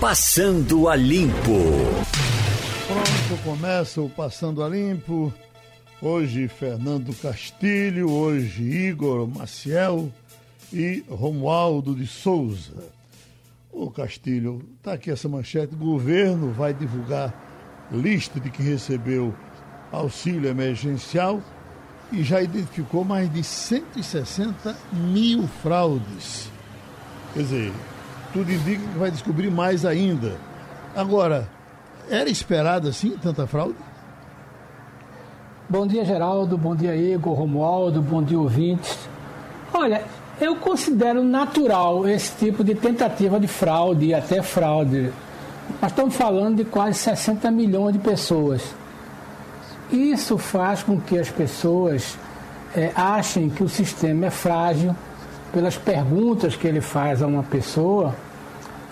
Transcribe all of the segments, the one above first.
Passando a Limpo. Pronto, começa o Passando a Limpo. Hoje Fernando Castilho, hoje Igor Maciel e Romualdo de Souza. Ô Castilho, tá aqui essa manchete. O governo vai divulgar lista de que recebeu auxílio emergencial e já identificou mais de 160 mil fraudes. Quer dizer, tudo indica que vai descobrir mais ainda. Agora, era esperado assim tanta fraude? Bom dia, Geraldo. Bom dia, Igor, Romualdo. Bom dia, ouvintes. Olha, eu considero natural esse tipo de tentativa de fraude e até fraude. Nós estamos falando de quase 60 milhões de pessoas. Isso faz com que as pessoas é, achem que o sistema é frágil pelas perguntas que ele faz a uma pessoa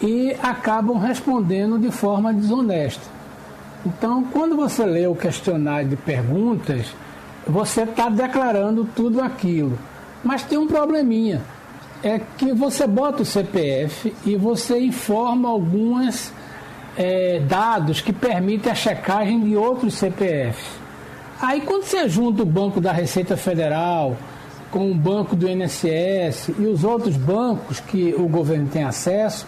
e acabam respondendo de forma desonesta. Então, quando você lê o questionário de perguntas, você está declarando tudo aquilo. Mas tem um probleminha. É que você bota o CPF e você informa alguns é, dados que permitem a checagem de outros CPFs. Aí quando você junta o Banco da Receita Federal com o Banco do INSS e os outros bancos que o governo tem acesso,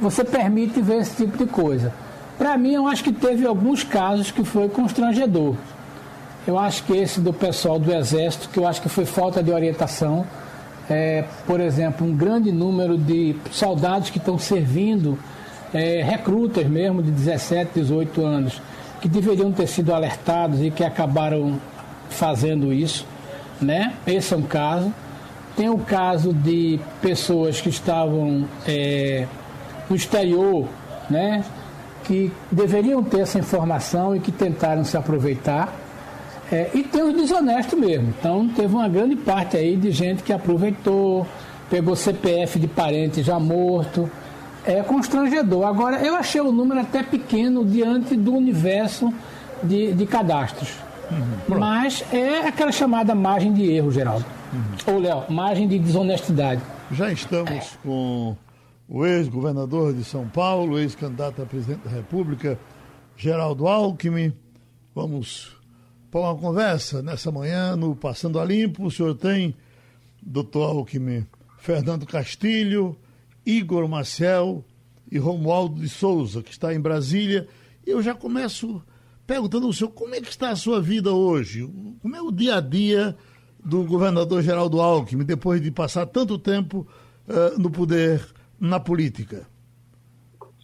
você permite ver esse tipo de coisa. Para mim, eu acho que teve alguns casos que foi constrangedor. Eu acho que esse do pessoal do Exército, que eu acho que foi falta de orientação. É, por exemplo, um grande número de soldados que estão servindo, é, recrutas mesmo de 17, 18 anos, que deveriam ter sido alertados e que acabaram fazendo isso. Né? Esse é um caso. Tem o caso de pessoas que estavam é, no exterior, né? que deveriam ter essa informação e que tentaram se aproveitar. É, e tem os desonestos mesmo. Então teve uma grande parte aí de gente que aproveitou, pegou CPF de parente já morto. É constrangedor. Agora, eu achei o número até pequeno diante do universo de, de cadastros. Uhum. Mas é aquela chamada margem de erro, Geraldo. Uhum. Ou, Léo, margem de desonestidade. Já estamos com o ex-governador de São Paulo, ex-candidato a presidente da República, Geraldo Alckmin. Vamos para uma conversa nessa manhã no Passando a Limpo. O senhor tem, doutor Alckmin, Fernando Castilho, Igor Marcel e Romualdo de Souza, que está em Brasília. Eu já começo perguntando ao senhor como é que está a sua vida hoje? Como é o dia a dia do governador Geraldo Alckmin, depois de passar tanto tempo uh, no poder na política?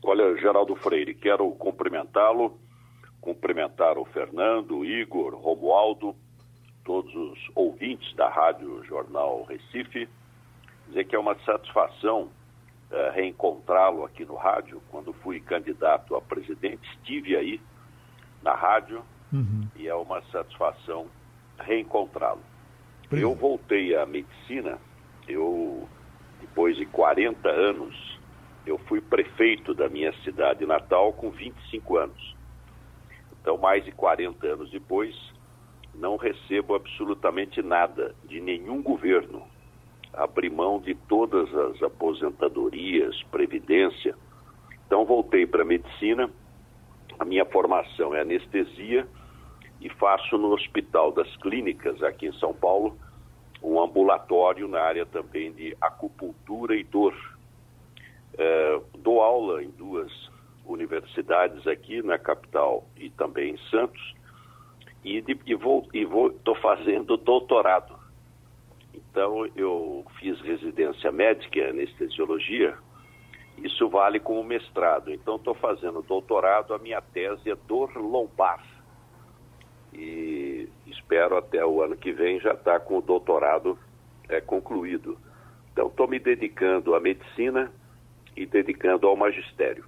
Olha, Geraldo Freire, quero cumprimentá-lo, cumprimentar o Fernando, o Igor, Romualdo, todos os ouvintes da Rádio Jornal Recife, dizer que é uma satisfação uh, reencontrá-lo aqui no rádio. Quando fui candidato a presidente, estive aí na rádio uhum. e é uma satisfação reencontrá-lo. Eu voltei à medicina, eu depois de 40 anos, eu fui prefeito da minha cidade natal com 25 anos. Então, mais de 40 anos depois, não recebo absolutamente nada de nenhum governo. Abri mão de todas as aposentadorias, previdência. Então, voltei para a medicina. A minha formação é anestesia e faço no Hospital das Clínicas, aqui em São Paulo, um ambulatório na área também de acupuntura e dor. É, dou aula em duas universidades aqui na capital e também em Santos e, de, e vou e vou estou fazendo doutorado. Então eu fiz residência médica em anestesiologia. Isso vale como mestrado. Então estou fazendo doutorado. A minha tese é dor lombar e espero até o ano que vem já estar tá com o doutorado é, concluído. Então, estou me dedicando à medicina e dedicando ao magistério.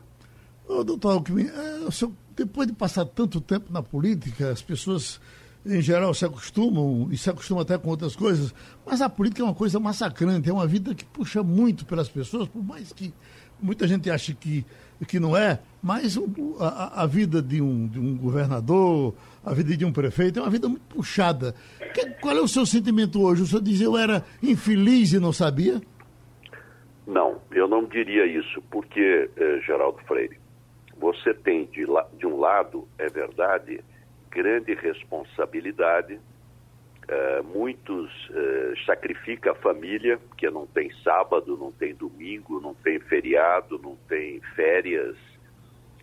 Ô, doutor Alckmin, é, senhor, depois de passar tanto tempo na política, as pessoas em geral se acostumam e se acostumam até com outras coisas, mas a política é uma coisa massacrante, é uma vida que puxa muito pelas pessoas, por mais que muita gente ache que, que não é, mas a, a vida de um, de um governador, a vida de um prefeito é uma vida muito puxada. Que, qual é o seu sentimento hoje? O senhor diz eu era infeliz e não sabia? Não, eu não diria isso, porque, eh, Geraldo Freire, você tem de, de, um lado, é verdade, grande responsabilidade, eh, muitos eh, sacrificam a família, porque não tem sábado, não tem domingo, não tem feriado, não tem férias,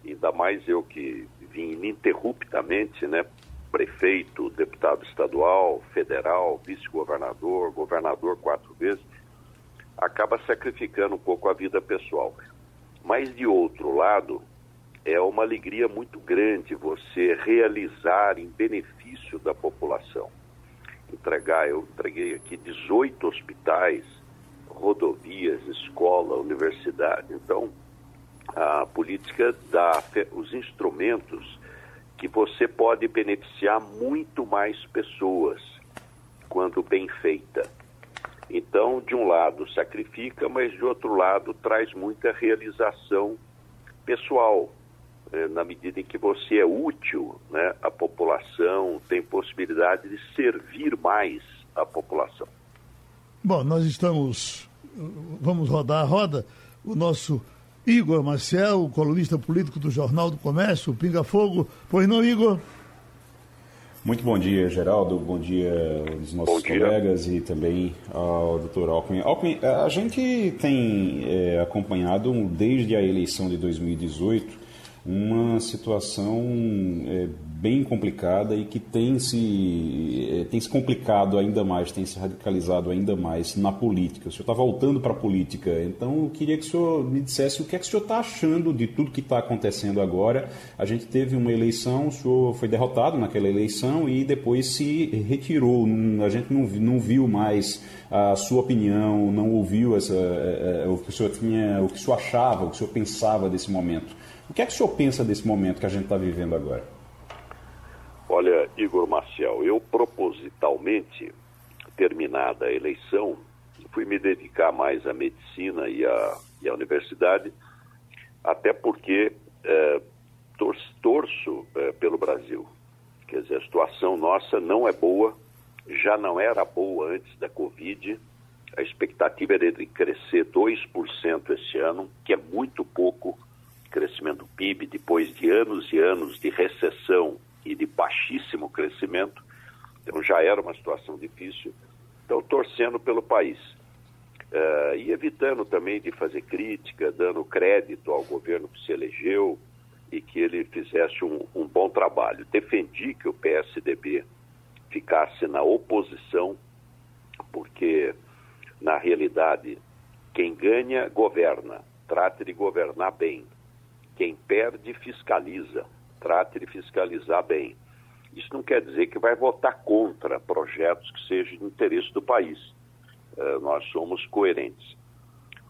ainda mais eu que vim ininterruptamente, né? Prefeito, deputado estadual, federal, vice-governador, governador quatro vezes acaba sacrificando um pouco a vida pessoal. Mas, de outro lado, é uma alegria muito grande você realizar em benefício da população. Entregar, eu entreguei aqui 18 hospitais, rodovias, escola, universidade. Então, a política dá os instrumentos que você pode beneficiar muito mais pessoas quando bem feita. Então, de um lado sacrifica, mas de outro lado traz muita realização pessoal, na medida em que você é útil né, à população, tem possibilidade de servir mais a população. Bom, nós estamos, vamos rodar a roda, o nosso Igor Marcel, colunista político do Jornal do Comércio, Pinga Fogo. Pois não, Igor? Muito bom dia, Geraldo. Bom dia aos nossos colegas e também ao doutor Alckmin. Alckmin, a gente tem é, acompanhado desde a eleição de 2018 uma situação é, bem complicada e que tem se, é, tem se complicado ainda mais, tem se radicalizado ainda mais na política. O senhor está voltando para a política, então eu queria que o senhor me dissesse o que é que o senhor está achando de tudo que está acontecendo agora. A gente teve uma eleição, o senhor foi derrotado naquela eleição e depois se retirou. A gente não, não viu mais a sua opinião, não ouviu essa, é, o que o senhor tinha, o que o senhor achava, o que o senhor pensava desse momento. O que é que o senhor pensa desse momento que a gente está vivendo agora? Olha, Igor Marcial, eu propositalmente, terminada a eleição, fui me dedicar mais à medicina e à, e à universidade, até porque é, torço, torço é, pelo Brasil. Quer dizer, a situação nossa não é boa, já não era boa antes da Covid. A expectativa era de crescer 2% esse ano, que é muito pouco crescimento do PIB depois de anos e anos de recessão e de baixíssimo crescimento. Então já era uma situação difícil. Então, torcendo pelo país. Uh, e evitando também de fazer crítica, dando crédito ao governo que se elegeu e que ele fizesse um, um bom trabalho. Defendi que o PSDB ficasse na oposição, porque, na realidade, quem ganha, governa. Trate de governar bem. Quem perde, fiscaliza. Trate de fiscalizar bem. Isso não quer dizer que vai votar contra projetos que sejam de interesse do país. Uh, nós somos coerentes.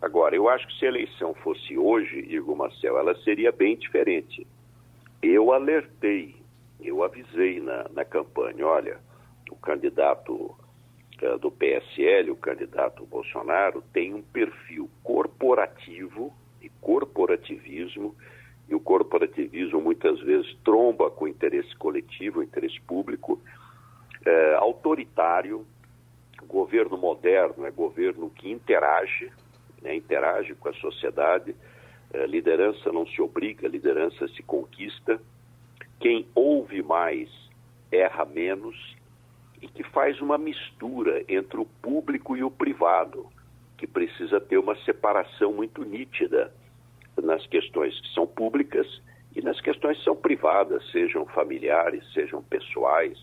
Agora, eu acho que se a eleição fosse hoje, Igor Marcel, ela seria bem diferente. Eu alertei, eu avisei na, na campanha, olha, o candidato uh, do PSL, o candidato Bolsonaro, tem um perfil corporativo e corporativismo e o corporativismo muitas vezes tromba com o interesse coletivo, o interesse público, é, autoritário, governo moderno é governo que interage, né, interage com a sociedade, é, liderança não se obriga, liderança se conquista, quem ouve mais erra menos e que faz uma mistura entre o público e o privado, que precisa ter uma separação muito nítida nas questões que são públicas e nas questões que são privadas, sejam familiares, sejam pessoais,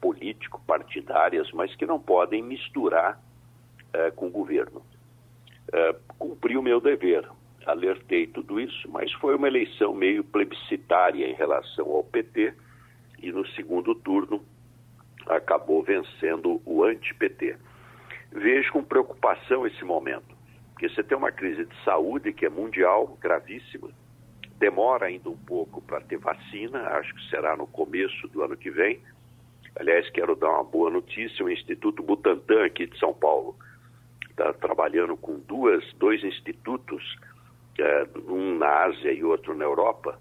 político-partidárias, mas que não podem misturar uh, com o governo. Uh, cumpri o meu dever, alertei tudo isso, mas foi uma eleição meio plebiscitária em relação ao PT e no segundo turno acabou vencendo o anti-PT. Vejo com preocupação esse momento porque você tem uma crise de saúde que é mundial, gravíssima, demora ainda um pouco para ter vacina, acho que será no começo do ano que vem. Aliás, quero dar uma boa notícia: o Instituto Butantan, aqui de São Paulo, está trabalhando com duas, dois institutos, é, um na Ásia e outro na Europa,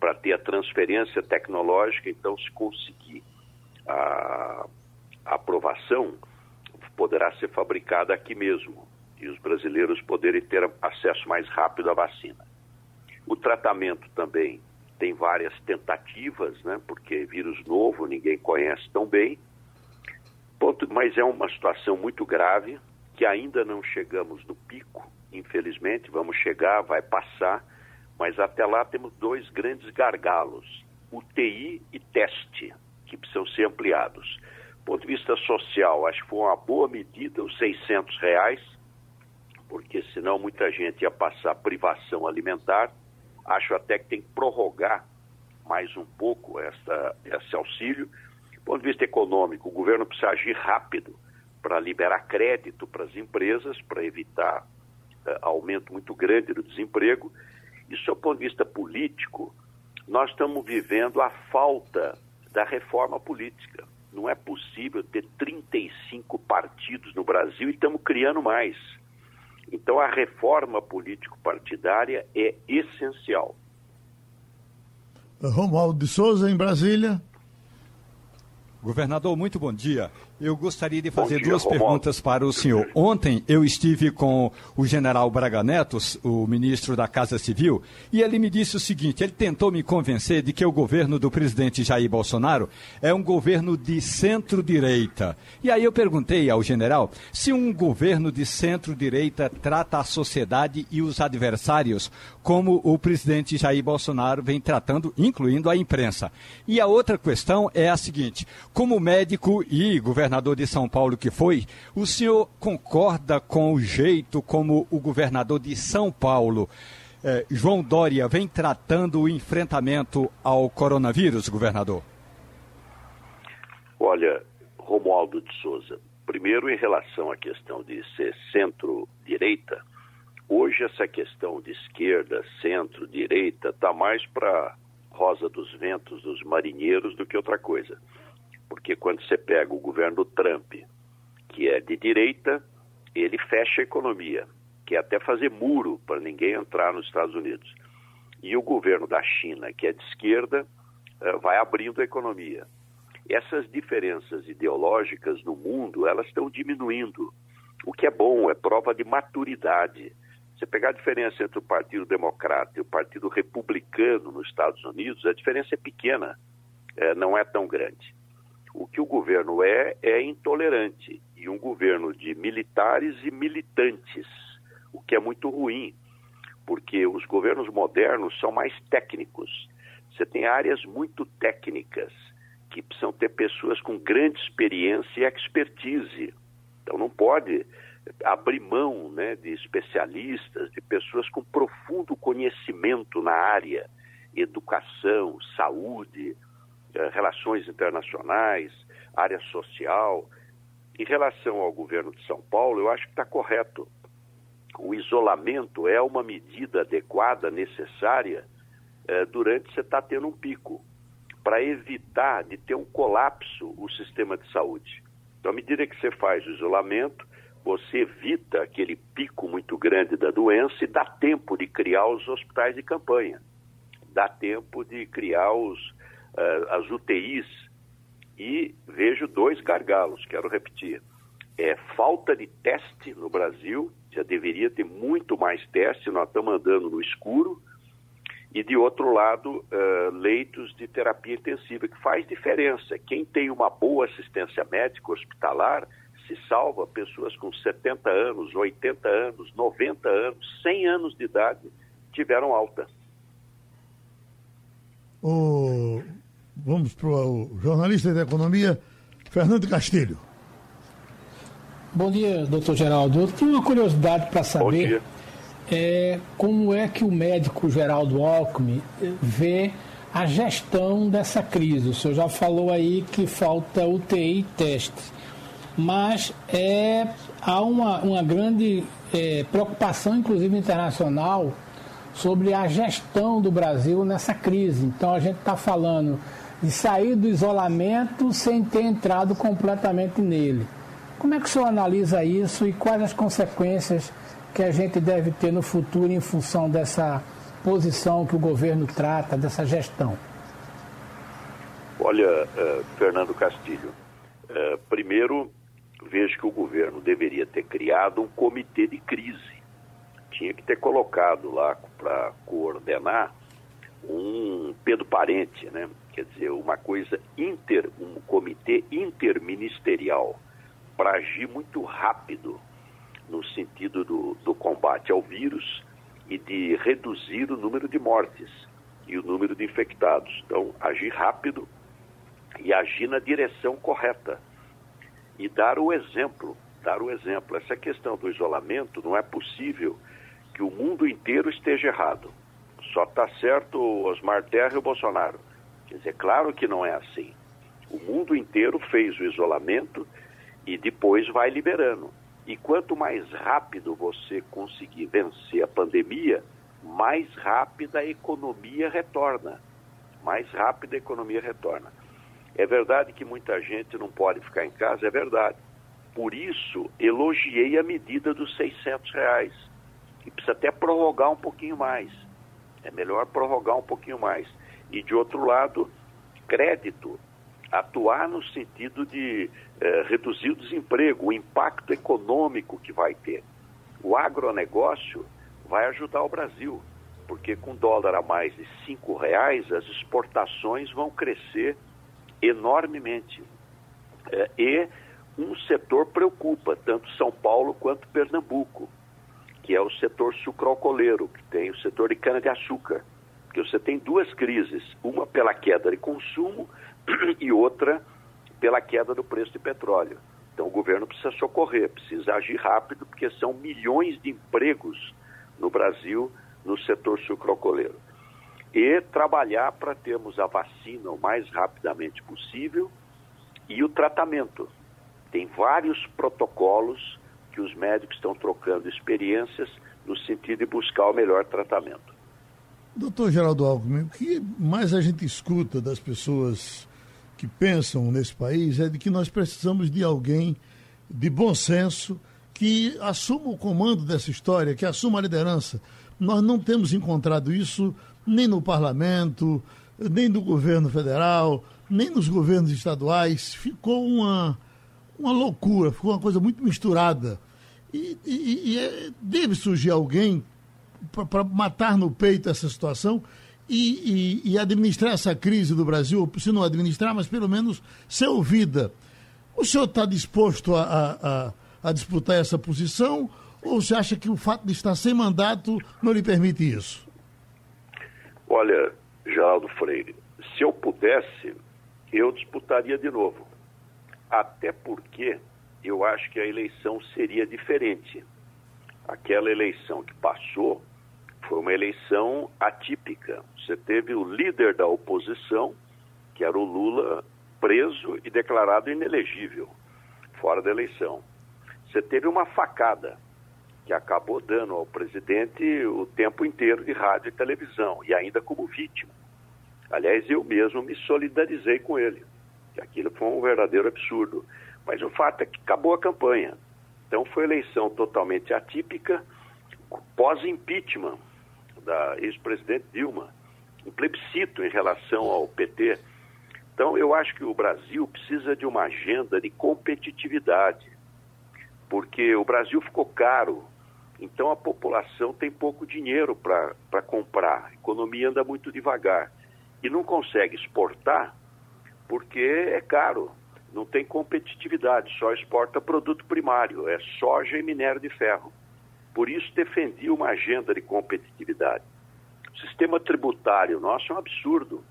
para ter a transferência tecnológica. Então, se conseguir a, a aprovação, poderá ser fabricada aqui mesmo e os brasileiros poderem ter acesso mais rápido à vacina. O tratamento também tem várias tentativas, né, porque é vírus novo, ninguém conhece tão bem, mas é uma situação muito grave, que ainda não chegamos no pico, infelizmente, vamos chegar, vai passar, mas até lá temos dois grandes gargalos, UTI e teste, que precisam ser ampliados. Ponto de vista social, acho que foi uma boa medida os 600 reais, porque senão muita gente ia passar privação alimentar. Acho até que tem que prorrogar mais um pouco essa, esse auxílio. Do ponto de vista econômico, o governo precisa agir rápido para liberar crédito para as empresas, para evitar uh, aumento muito grande do desemprego. E, do ponto de vista político, nós estamos vivendo a falta da reforma política. Não é possível ter 35 partidos no Brasil e estamos criando mais. Então, a reforma político-partidária é essencial. Romualdo de Souza, em Brasília. Governador, muito bom dia. Eu gostaria de fazer dia, duas Romualdo. perguntas para o senhor. Ontem eu estive com o general Braga Neto, o ministro da Casa Civil, e ele me disse o seguinte: ele tentou me convencer de que o governo do presidente Jair Bolsonaro é um governo de centro-direita. E aí eu perguntei ao general se um governo de centro-direita trata a sociedade e os adversários como o presidente Jair Bolsonaro vem tratando, incluindo a imprensa. E a outra questão é a seguinte: como médico e governador, governador de São Paulo que foi, o senhor concorda com o jeito como o governador de São Paulo, eh, João Dória, vem tratando o enfrentamento ao coronavírus, governador? Olha, Romualdo de Souza, primeiro em relação à questão de ser centro-direita, hoje essa questão de esquerda, centro-direita, está mais para rosa dos ventos dos marinheiros do que outra coisa porque quando você pega o governo Trump, que é de direita, ele fecha a economia, que é até fazer muro para ninguém entrar nos Estados Unidos. E o governo da China, que é de esquerda, eh, vai abrindo a economia. Essas diferenças ideológicas no mundo, elas estão diminuindo. O que é bom, é prova de maturidade. Você pegar a diferença entre o Partido Democrata e o Partido Republicano nos Estados Unidos, a diferença é pequena, é, não é tão grande. O que o governo é, é intolerante. E um governo de militares e militantes, o que é muito ruim, porque os governos modernos são mais técnicos. Você tem áreas muito técnicas que precisam ter pessoas com grande experiência e expertise. Então não pode abrir mão né, de especialistas, de pessoas com profundo conhecimento na área, educação, saúde, relações internacionais, área social. Em relação ao governo de São Paulo, eu acho que está correto. O isolamento é uma medida adequada, necessária, eh, durante você está tendo um pico, para evitar de ter um colapso o sistema de saúde. Então, à medida que você faz o isolamento, você evita aquele pico muito grande da doença e dá tempo de criar os hospitais de campanha. Dá tempo de criar os, uh, as UTIs e vejo dois gargalos, quero repetir. É falta de teste no Brasil, já deveria ter muito mais teste, nós estamos andando no escuro. E de outro lado, uh, leitos de terapia intensiva, que faz diferença. Quem tem uma boa assistência médica hospitalar se salva pessoas com 70 anos, 80 anos, 90 anos, 100 anos de idade tiveram alta. O Vamos para o jornalista de economia, Fernando Castilho. Bom dia, doutor Geraldo. Eu tenho uma curiosidade para saber é, como é que o médico Geraldo Alckmin vê a gestão dessa crise. O senhor já falou aí que falta UTI e testes, mas é, há uma, uma grande é, preocupação, inclusive internacional, sobre a gestão do Brasil nessa crise. Então a gente está falando de sair do isolamento sem ter entrado completamente nele. Como é que o senhor analisa isso e quais as consequências que a gente deve ter no futuro em função dessa posição que o governo trata, dessa gestão? Olha, uh, Fernando Castilho, uh, primeiro vejo que o governo deveria ter criado um comitê de crise. Tinha que ter colocado lá para coordenar um Pedro Parente, né? Quer dizer, uma coisa inter, um comitê interministerial para agir muito rápido no sentido do, do combate ao vírus e de reduzir o número de mortes e o número de infectados. Então, agir rápido e agir na direção correta e dar o exemplo, dar o exemplo. Essa questão do isolamento não é possível que o mundo inteiro esteja errado. Só está certo Osmar Terra e o Bolsonaro. Quer dizer, claro que não é assim. O mundo inteiro fez o isolamento e depois vai liberando. E quanto mais rápido você conseguir vencer a pandemia, mais rápida a economia retorna. Mais rápida a economia retorna. É verdade que muita gente não pode ficar em casa, é verdade. Por isso, elogiei a medida dos 600 reais. E precisa até prorrogar um pouquinho mais. É melhor prorrogar um pouquinho mais. E, de outro lado, crédito. Atuar no sentido de eh, reduzir o desemprego, o impacto econômico que vai ter. O agronegócio vai ajudar o Brasil, porque com dólar a mais de cinco reais, as exportações vão crescer enormemente. É, e um setor preocupa, tanto São Paulo quanto Pernambuco, que é o setor sucroalcooleiro, que tem o setor de cana-de-açúcar. Porque você tem duas crises, uma pela queda de consumo e outra pela queda do preço de petróleo. Então o governo precisa socorrer, precisa agir rápido, porque são milhões de empregos no Brasil no setor sucroalcooleiro e trabalhar para termos a vacina o mais rapidamente possível e o tratamento. Tem vários protocolos que os médicos estão trocando experiências no sentido de buscar o melhor tratamento. Doutor Geraldo Alckmin, o que mais a gente escuta das pessoas que pensam nesse país é de que nós precisamos de alguém de bom senso que assuma o comando dessa história, que assuma a liderança. Nós não temos encontrado isso nem no parlamento, nem no governo federal, nem nos governos estaduais. Ficou uma, uma loucura, ficou uma coisa muito misturada. E, e, e é, deve surgir alguém para matar no peito essa situação e, e, administrar essa crise do Brasil, se não administrar, mas pelo menos ser ouvida. O senhor está disposto a, a, a disputar essa posição ou você acha que o fato de estar sem mandato não lhe permite isso? Olha, Geraldo Freire, se eu pudesse, eu disputaria de novo. Até porque eu acho que a eleição seria diferente. Aquela eleição que passou foi uma eleição atípica. Você teve o líder da oposição, que era o Lula, preso e declarado inelegível, fora da eleição. Você teve uma facada que acabou dando ao presidente o tempo inteiro de rádio e televisão, e ainda como vítima. Aliás, eu mesmo me solidarizei com ele, que aquilo foi um verdadeiro absurdo. Mas o fato é que acabou a campanha. Então foi eleição totalmente atípica, pós-impeachment da ex-presidente Dilma, um plebiscito em relação ao PT. Então eu acho que o Brasil precisa de uma agenda de competitividade, porque o Brasil ficou caro. Então a população tem pouco dinheiro para comprar, a economia anda muito devagar. E não consegue exportar porque é caro, não tem competitividade, só exporta produto primário, é soja e minério de ferro. Por isso defendi uma agenda de competitividade. O sistema tributário nosso é um absurdo.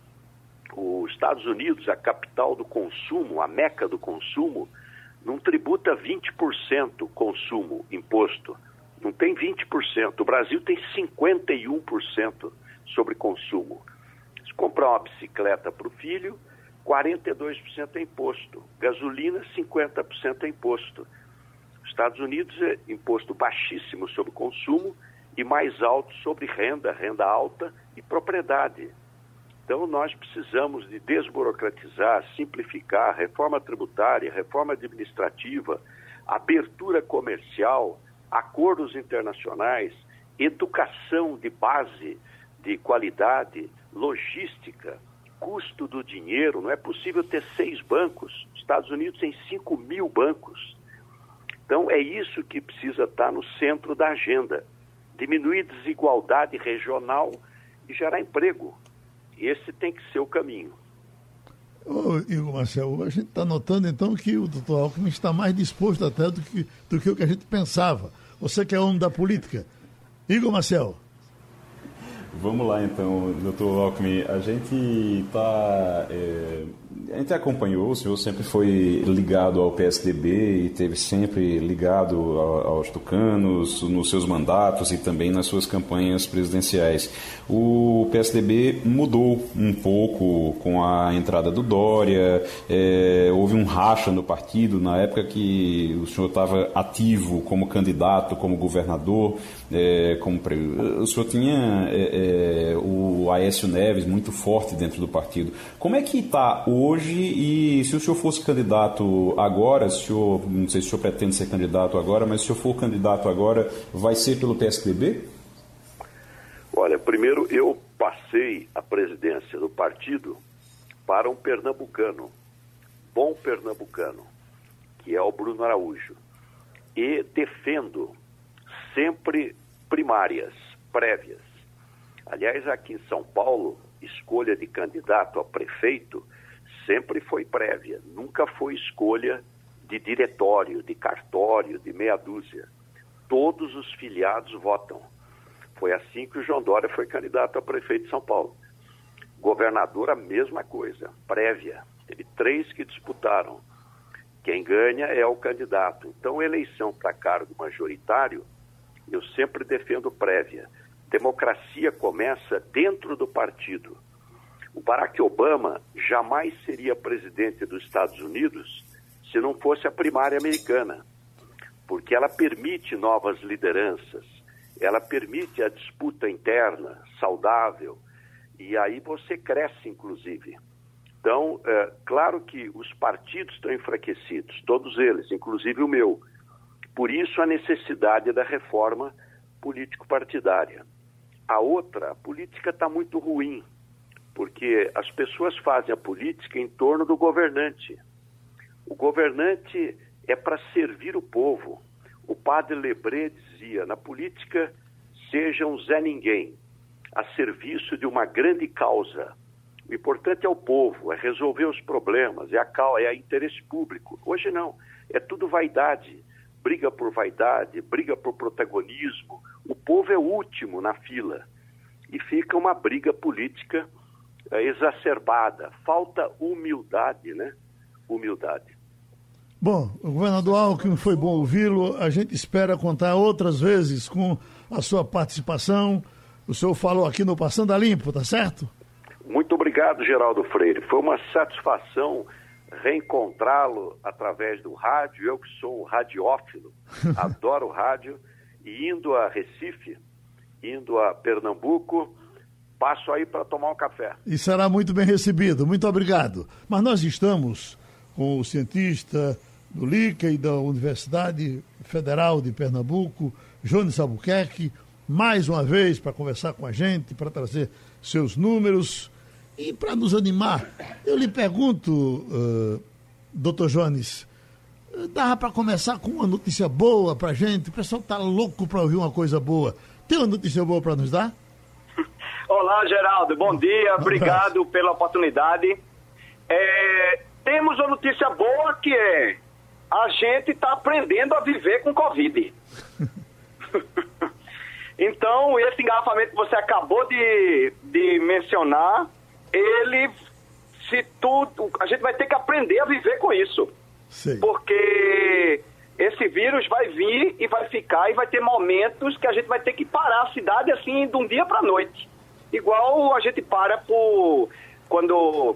Os Estados Unidos, a capital do consumo, a meca do consumo, não tributa 20% consumo, imposto não tem 20%. O Brasil tem 51% sobre consumo. Se comprar uma bicicleta para o filho, 42% é imposto. Gasolina, 50% é imposto. Estados Unidos é imposto baixíssimo sobre consumo e mais alto sobre renda, renda alta e propriedade. Então nós precisamos de desburocratizar, simplificar, reforma tributária, reforma administrativa, abertura comercial, acordos internacionais, educação de base, de qualidade, logística, custo do dinheiro. Não é possível ter seis bancos. Estados Unidos tem 5 mil bancos. Então, é isso que precisa estar no centro da agenda: diminuir desigualdade regional e gerar emprego. Esse tem que ser o caminho. Ô, Igor Marcelo, a gente está notando então que o doutor Alckmin está mais disposto até do que, do que o que a gente pensava. Você que é homem da política. Igor Marcelo. Vamos lá então, doutor Alckmin. A gente está. É, a gente acompanhou, o senhor sempre foi ligado ao PSDB e teve sempre ligado aos tucanos nos seus mandatos e também nas suas campanhas presidenciais. O PSDB mudou um pouco com a entrada do Dória, é, houve um racha no partido na época que o senhor estava ativo como candidato, como governador, é, como o senhor tinha é, é, o Aécio Neves muito forte dentro do partido. Como é que está hoje e se o senhor fosse candidato agora, se o senhor, não sei se o senhor pretende ser candidato agora, mas se o senhor for candidato agora, vai ser pelo PSDB? Olha, primeiro eu passei a presidência do partido para um pernambucano, bom pernambucano, que é o Bruno Araújo. E defendo sempre primárias, prévias. Aliás, aqui em São Paulo, escolha de candidato a prefeito sempre foi prévia, nunca foi escolha de diretório, de cartório, de meia dúzia. Todos os filiados votam. Foi assim que o João Dória foi candidato a prefeito de São Paulo. Governador, a mesma coisa, prévia. Teve três que disputaram. Quem ganha é o candidato. Então, eleição para cargo majoritário, eu sempre defendo prévia. Democracia começa dentro do partido. O Barack Obama jamais seria presidente dos Estados Unidos se não fosse a primária americana, porque ela permite novas lideranças, ela permite a disputa interna saudável e aí você cresce, inclusive. Então, é, claro que os partidos estão enfraquecidos, todos eles, inclusive o meu. Por isso a necessidade da reforma político-partidária. A outra, a política está muito ruim, porque as pessoas fazem a política em torno do governante. O governante é para servir o povo. O padre Lebré dizia: na política, seja um Zé Ninguém, a serviço de uma grande causa. O importante é o povo, é resolver os problemas, é a, é a interesse público. Hoje não, é tudo vaidade. Briga por vaidade, briga por protagonismo. O povo é o último na fila. E fica uma briga política exacerbada. Falta humildade, né? Humildade. Bom, o governador Alckmin foi bom ouvi-lo. A gente espera contar outras vezes com a sua participação. O senhor falou aqui no Passando a Limpo, tá certo? Muito obrigado, Geraldo Freire. Foi uma satisfação reencontrá-lo através do rádio. Eu que sou um radiófilo, adoro rádio. E indo a Recife, indo a Pernambuco, passo aí para tomar um café. E será muito bem recebido. Muito obrigado. Mas nós estamos com o cientista do LICA e da Universidade Federal de Pernambuco, Jones Albuquerque, mais uma vez para conversar com a gente, para trazer seus números e para nos animar. Eu lhe pergunto, uh, doutor Jones, dava para começar com uma notícia boa para a gente? O pessoal está louco para ouvir uma coisa boa. Tem uma notícia boa para nos dar? Olá, Geraldo. Bom dia. Obrigado pela oportunidade. É, temos uma notícia boa que é a gente está aprendendo a viver com Covid. então, esse engarrafamento que você acabou de, de mencionar, ele, se tudo, a gente vai ter que aprender a viver com isso. Sim. Porque esse vírus vai vir e vai ficar e vai ter momentos que a gente vai ter que parar a cidade assim de um dia para noite. Igual a gente para por quando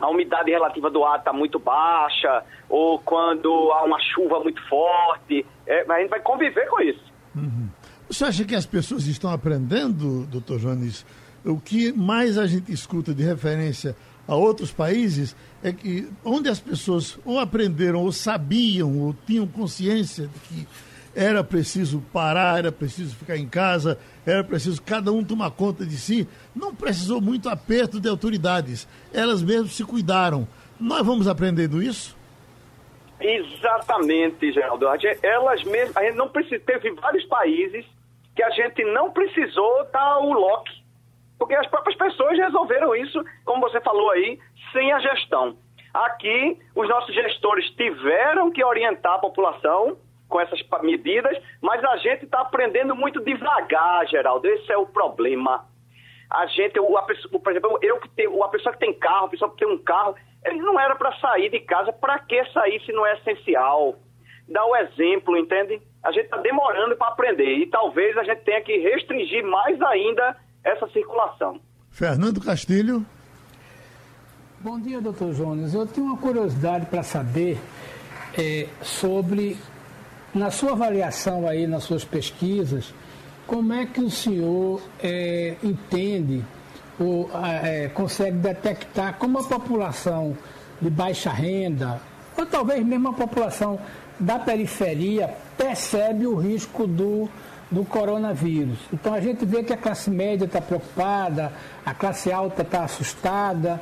a umidade relativa do ar está muito baixa ou quando há uma chuva muito forte. É, a gente vai conviver com isso. Uhum. Você acha que as pessoas estão aprendendo, doutor Jones? O que mais a gente escuta de referência a outros países é que onde as pessoas ou aprenderam ou sabiam ou tinham consciência de que era preciso parar, era preciso ficar em casa, era preciso cada um tomar conta de si, não precisou muito aperto de autoridades, elas mesmas se cuidaram. Nós vamos aprendendo isso? Exatamente, Geraldo. Elas mesmas, a gente não precisa, teve vários países que a gente não precisou dar o lock, porque as próprias pessoas resolveram isso, como você falou aí, sem a gestão. Aqui, os nossos gestores tiveram que orientar a população com essas medidas, mas a gente está aprendendo muito devagar, Geraldo. Esse é o problema. A gente, o, a pessoa, por exemplo, eu que tenho, a pessoa que tem carro, a pessoa que tem um carro, ele não era para sair de casa. Para que sair se não é essencial? Dá o exemplo, entende? A gente está demorando para aprender e talvez a gente tenha que restringir mais ainda essa circulação. Fernando Castilho. Bom dia, doutor Jones. Eu tenho uma curiosidade para saber é, sobre, na sua avaliação aí, nas suas pesquisas, como é que o senhor é, entende ou é, consegue detectar como a população de baixa renda, ou talvez mesmo a população da periferia, percebe o risco do, do coronavírus. Então a gente vê que a classe média está preocupada, a classe alta está assustada,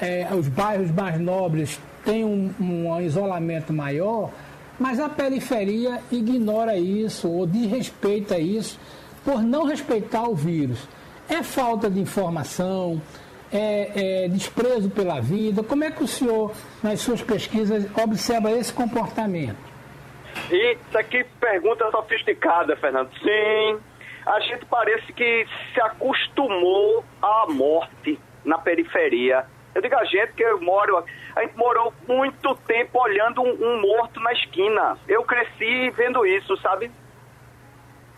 é, os bairros mais nobres têm um, um isolamento maior, mas a periferia ignora isso ou desrespeita isso por não respeitar o vírus. É falta de informação, é, é, desprezo pela vida. Como é que o senhor, nas suas pesquisas, observa esse comportamento? Isso que pergunta sofisticada, Fernando. Sim, a gente parece que se acostumou à morte na periferia. Eu digo a gente que eu moro, a gente morou muito tempo olhando um, um morto na esquina. Eu cresci vendo isso, sabe?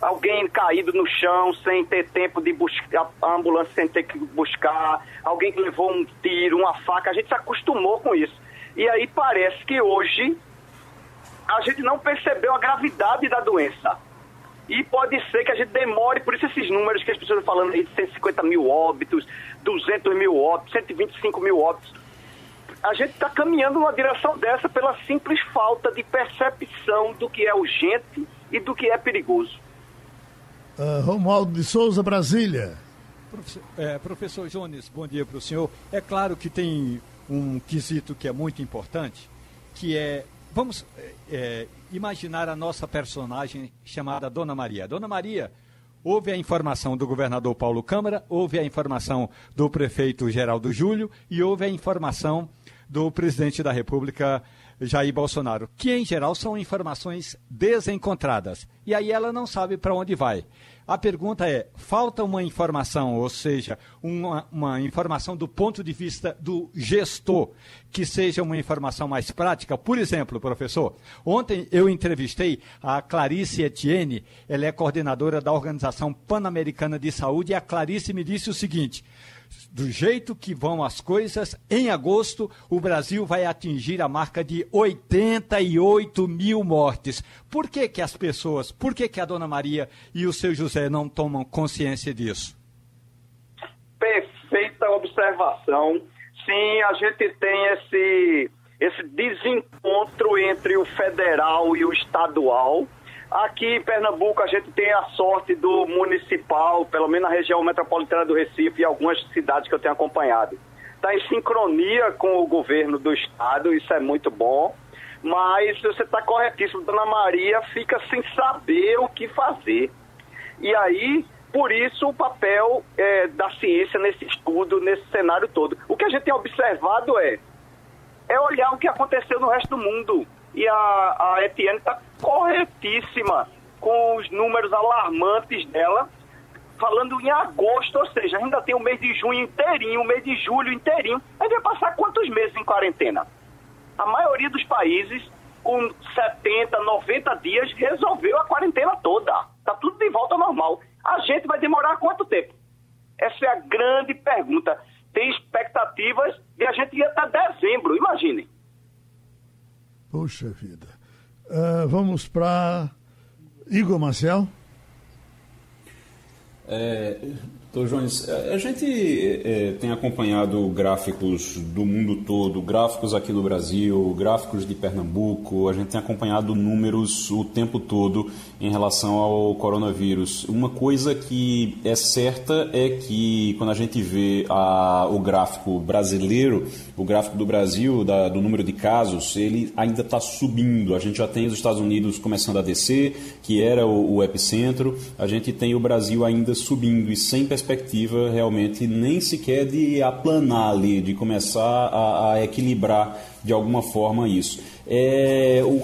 alguém caído no chão sem ter tempo de buscar a ambulância, sem ter que buscar, alguém que levou um tiro, uma faca, a gente se acostumou com isso. E aí parece que hoje a gente não percebeu a gravidade da doença. E pode ser que a gente demore, por isso esses números que as pessoas estão falando aí de 150 mil óbitos, 200 mil óbitos, 125 mil óbitos. A gente está caminhando numa direção dessa pela simples falta de percepção do que é urgente e do que é perigoso. Uh, Romualdo de Souza, Brasília. Professor, é, professor Jones, bom dia para o senhor. É claro que tem um quesito que é muito importante, que é, vamos é, é, imaginar a nossa personagem chamada Dona Maria. Dona Maria, houve a informação do governador Paulo Câmara, houve a informação do prefeito Geraldo Júlio e houve a informação do presidente da República, Jair Bolsonaro, que em geral são informações desencontradas. E aí ela não sabe para onde vai. A pergunta é: falta uma informação, ou seja, uma, uma, informação do ponto de vista do gestor, que seja uma informação mais prática? Por exemplo, professor, ontem eu entrevistei a Clarice Etienne, ela é coordenadora da Organização Pan-Americana de Saúde, e a Clarice me disse o seguinte: do jeito que vão as coisas, em agosto o Brasil vai atingir a marca de 88 mil mortes. Por que, que as pessoas, por que, que a dona Maria e o seu José não tomam consciência disso? Perfeita observação. Sim, a gente tem esse, esse desencontro entre o federal e o estadual Aqui em Pernambuco a gente tem a sorte do municipal, pelo menos na região metropolitana do Recife e algumas cidades que eu tenho acompanhado. Está em sincronia com o governo do estado, isso é muito bom. Mas você está corretíssimo, Dona Maria fica sem saber o que fazer. E aí, por isso, o papel é, da ciência nesse estudo, nesse cenário todo. O que a gente tem observado é, é olhar o que aconteceu no resto do mundo e a, a Etienne está corretíssima com os números alarmantes dela, falando em agosto, ou seja, ainda tem o mês de junho inteirinho, o mês de julho inteirinho. Aí vai passar quantos meses em quarentena? A maioria dos países, com 70, 90 dias, resolveu a quarentena toda. Está tudo de volta ao normal. A gente vai demorar quanto tempo? Essa é a grande pergunta. Tem expectativas de a gente ir até dezembro, imaginem. Poxa vida. Uh, vamos para Igor Marcel. É, Doutor Jones, a gente é, tem acompanhado gráficos do mundo todo, gráficos aqui no Brasil, gráficos de Pernambuco, a gente tem acompanhado números o tempo todo em relação ao coronavírus. Uma coisa que é certa é que quando a gente vê a, o gráfico brasileiro, o gráfico do Brasil, da, do número de casos, ele ainda está subindo. A gente já tem os Estados Unidos começando a descer, que era o, o epicentro, a gente tem o Brasil ainda subindo e sem perspectiva realmente nem sequer de aplanar ali, de começar a, a equilibrar de alguma forma isso. É, o,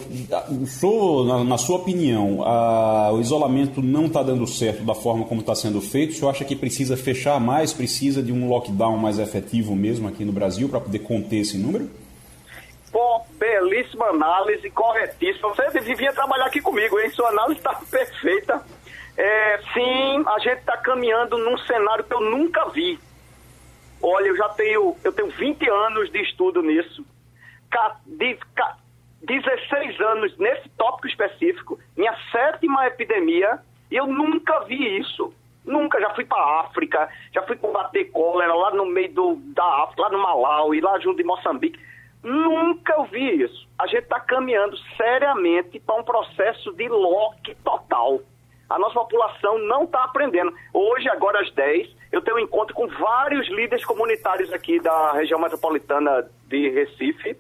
o na, na, sua opinião, a, o isolamento não está dando certo da forma como está sendo feito? O senhor acha que precisa fechar mais, precisa de um lockdown mais efetivo mesmo aqui no Brasil para poder conter esse número? Pô, belíssima análise, corretíssima. Você devia trabalhar aqui comigo, hein? Sua análise está perfeita. É, sim, a gente está caminhando num cenário que eu nunca vi. Olha, eu já tenho, eu tenho 20 anos de estudo nisso. de, 16 anos nesse tópico específico, minha sétima epidemia, e eu nunca vi isso. Nunca, já fui para África, já fui combater cólera lá no meio do, da África, lá no Malawi, lá junto de Moçambique. Nunca eu vi isso. A gente está caminhando seriamente para um processo de lock total a nossa população não está aprendendo. Hoje, agora às 10, eu tenho um encontro com vários líderes comunitários aqui da região metropolitana de Recife,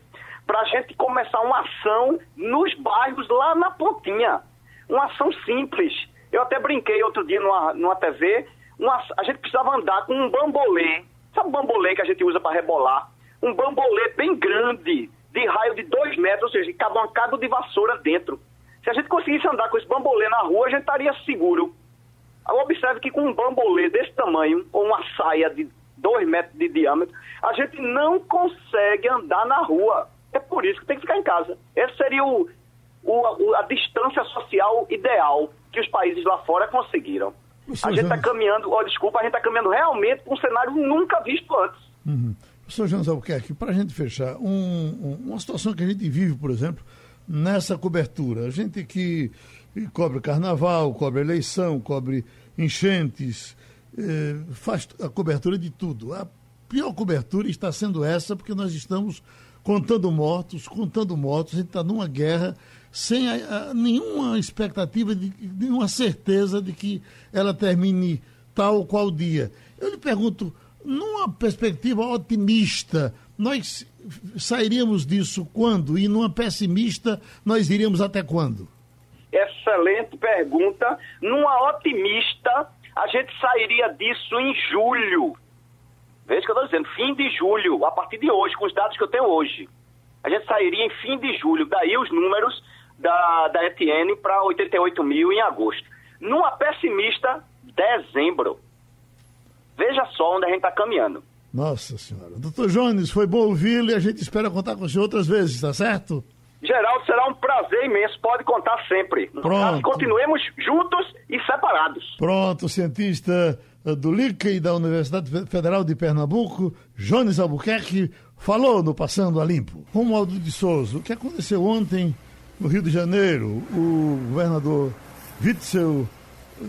para a gente começar uma ação nos bairros lá na pontinha. Uma ação simples. Eu até brinquei outro dia numa, numa TV, uma, a gente precisava andar com um bambolê. Sabe o bambolê que a gente usa para rebolar? Um bambolê bem grande, de raio de dois metros, ou seja, cada um cabo de vassoura dentro. Se a gente conseguisse andar com esse bambolê na rua, a gente estaria seguro. Observe que com um bambolê desse tamanho, ou uma saia de 2 metros de diâmetro, a gente não consegue andar na rua. É por isso que tem que ficar em casa. Essa seria o, o, a distância social ideal que os países lá fora conseguiram. a gente está caminhando, oh, desculpa, a gente está caminhando realmente para um cenário nunca visto antes. Uhum. Professor Jones Albuquerque, para a gente fechar, um, um, uma situação que a gente vive, por exemplo, nessa cobertura. A gente que cobre carnaval, cobre eleição, cobre enchentes, eh, faz a cobertura de tudo. A pior cobertura está sendo essa, porque nós estamos contando mortos, contando mortos, a gente está numa guerra sem a, a, nenhuma expectativa, de, nenhuma certeza de que ela termine tal ou qual dia. Eu lhe pergunto, numa perspectiva otimista, nós sairíamos disso quando? E numa pessimista, nós iríamos até quando? Excelente pergunta. Numa otimista, a gente sairia disso em julho. Veja que eu estou dizendo, fim de julho, a partir de hoje, com os dados que eu tenho hoje. A gente sairia em fim de julho, daí os números da, da ETN para 88 mil em agosto. Numa pessimista, dezembro. Veja só onde a gente está caminhando. Nossa Senhora. Doutor Jones, foi bom ouvi-lo e a gente espera contar com o senhor outras vezes, tá certo? Geraldo, será um prazer imenso, pode contar sempre. Pronto. continuemos juntos e separados. Pronto, cientista eh, do LICA e da Universidade Federal de Pernambuco, Jones Albuquerque, falou no Passando a Limpo. Romualdo de Souza, o que aconteceu ontem no Rio de Janeiro? O governador Witzel eh,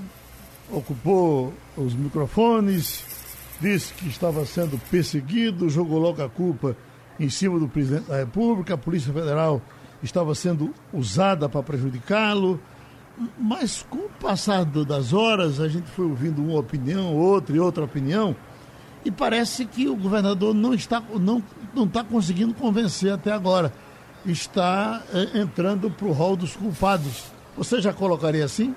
ocupou os microfones, disse que estava sendo perseguido, jogou logo a culpa em cima do presidente da República, a Polícia Federal estava sendo usada para prejudicá-lo. Mas com o passar das horas, a gente foi ouvindo uma opinião, outra e outra opinião, e parece que o governador não está, não, não está conseguindo convencer até agora. Está é, entrando para o rol dos culpados. Você já colocaria assim?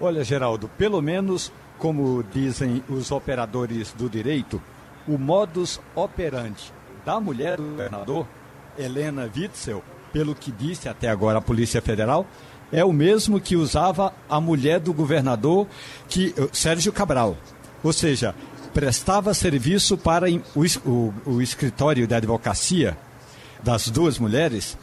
Olha, Geraldo, pelo menos como dizem os operadores do direito, o modus operandi da mulher do governador, Helena Witzel, pelo que disse até agora a Polícia Federal, é o mesmo que usava a mulher do governador, que eh, Sérgio Cabral. Ou seja, prestava serviço para o, o, o escritório da advocacia das duas mulheres,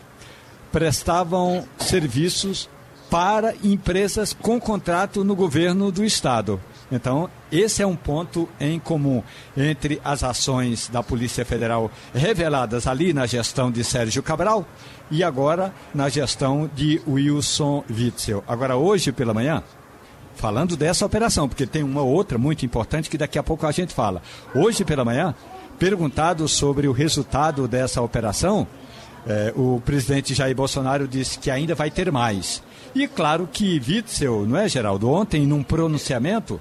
prestavam serviços para empresas com contrato no governo do estado. Então, esse é um ponto em comum entre as ações da Polícia Federal reveladas ali na gestão de Sérgio Cabral e agora na gestão de Wilson Witzel. Agora, hoje pela manhã, falando dessa operação, porque tem uma outra muito importante que daqui a pouco a gente fala. Hoje pela manhã, perguntado sobre o resultado dessa operação, eh, o presidente Jair Bolsonaro disse que ainda vai ter mais. E claro que Witzel, não é, Geraldo? Ontem, num pronunciamento,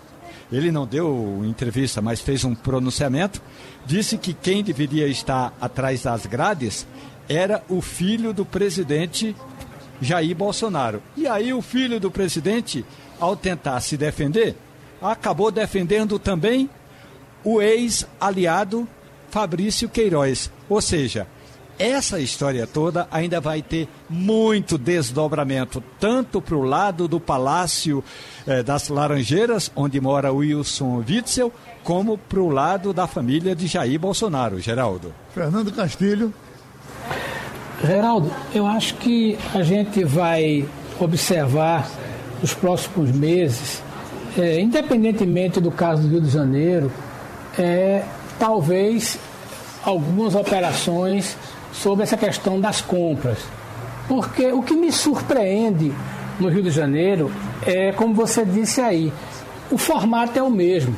ele não deu entrevista, mas fez um pronunciamento, disse que quem deveria estar atrás das grades era o filho do presidente Jair Bolsonaro. E aí o filho do presidente, ao tentar se defender, acabou defendendo também o ex-aliado Fabrício Queiroz. Ou seja, essa história toda ainda vai ter muito desdobramento, tanto para o lado do Palácio eh, das Laranjeiras, onde mora Wilson Witzel, como para o lado da família de Jair Bolsonaro. Geraldo. Fernando Castilho. Geraldo, eu acho que a gente vai observar nos próximos meses, eh, independentemente do caso do Rio de Janeiro, é, talvez algumas operações sobre essa questão das compras. Porque o que me surpreende no Rio de Janeiro é, como você disse aí, o formato é o mesmo.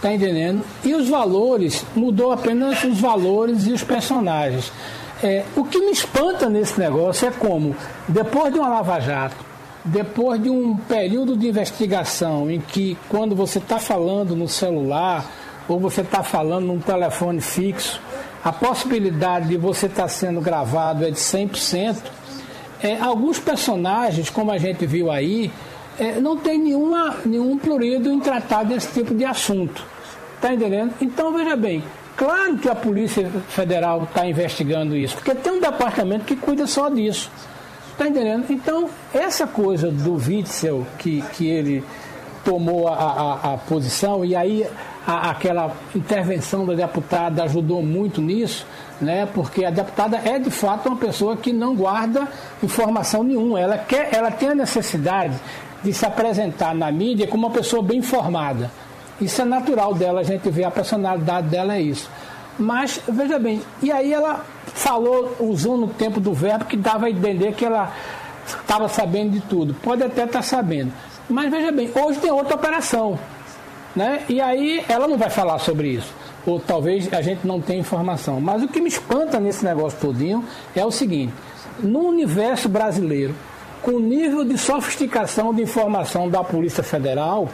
Tá entendendo? E os valores, mudou apenas os valores e os personagens. É, o que me espanta nesse negócio é como, depois de uma lava-jato, depois de um período de investigação em que, quando você está falando no celular ou você está falando num telefone fixo, a possibilidade de você estar tá sendo gravado é de 100%, é, alguns personagens, como a gente viu aí, é, não tem nenhuma, nenhum prurido em tratar desse tipo de assunto. Está entendendo? Então, veja bem, claro que a Polícia Federal está investigando isso, porque tem um departamento que cuida só disso. Está entendendo? Então, essa coisa do Witzel, que, que ele tomou a, a, a posição, e aí a, aquela intervenção da deputada ajudou muito nisso, né? Porque a deputada é de fato uma pessoa que não guarda informação nenhuma. Ela quer, ela tem a necessidade de se apresentar na mídia como uma pessoa bem informada. Isso é natural dela, a gente vê a personalidade dela é isso. Mas, veja bem, e aí ela falou, usando o tempo do verbo, que dava a entender que ela estava sabendo de tudo. Pode até estar sabendo. Mas veja bem, hoje tem outra operação né? E aí ela não vai falar sobre isso. Ou talvez a gente não tenha informação. Mas o que me espanta nesse negócio todinho é o seguinte: no universo brasileiro, com o nível de sofisticação de informação da Polícia Federal,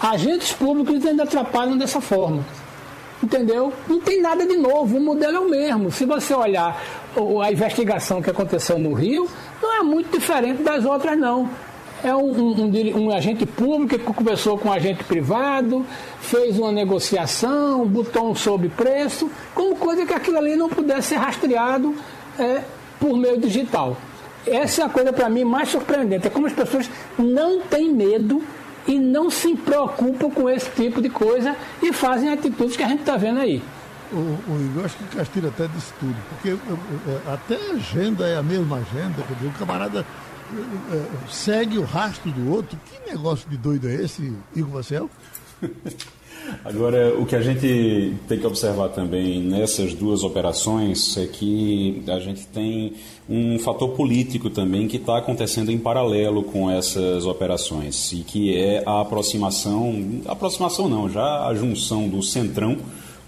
agentes públicos ainda atrapalham dessa forma. Entendeu? Não tem nada de novo, o modelo é o mesmo. Se você olhar a investigação que aconteceu no Rio, não é muito diferente das outras, não é um, um, um, agente público que conversou com um agente privado, fez uma negociação, botou um sobrepreço, como coisa que aquilo ali não pudesse ser rastreado é, por meio digital. Essa é a coisa para mim mais surpreendente, é como as pessoas não têm medo e não se preocupam com esse tipo de coisa e fazem atitudes que a gente está vendo aí. O, o, eu acho que Castilho até disse tudo, porque eu, eu, até a agenda é a mesma agenda, quer dizer, o camarada segue o rastro do outro. Que negócio de doido é esse, Igor Marcel? Agora, o que a gente tem que observar também nessas duas operações é que a gente tem um fator político também que está acontecendo em paralelo com essas operações e que é a aproximação, aproximação não, já a junção do centrão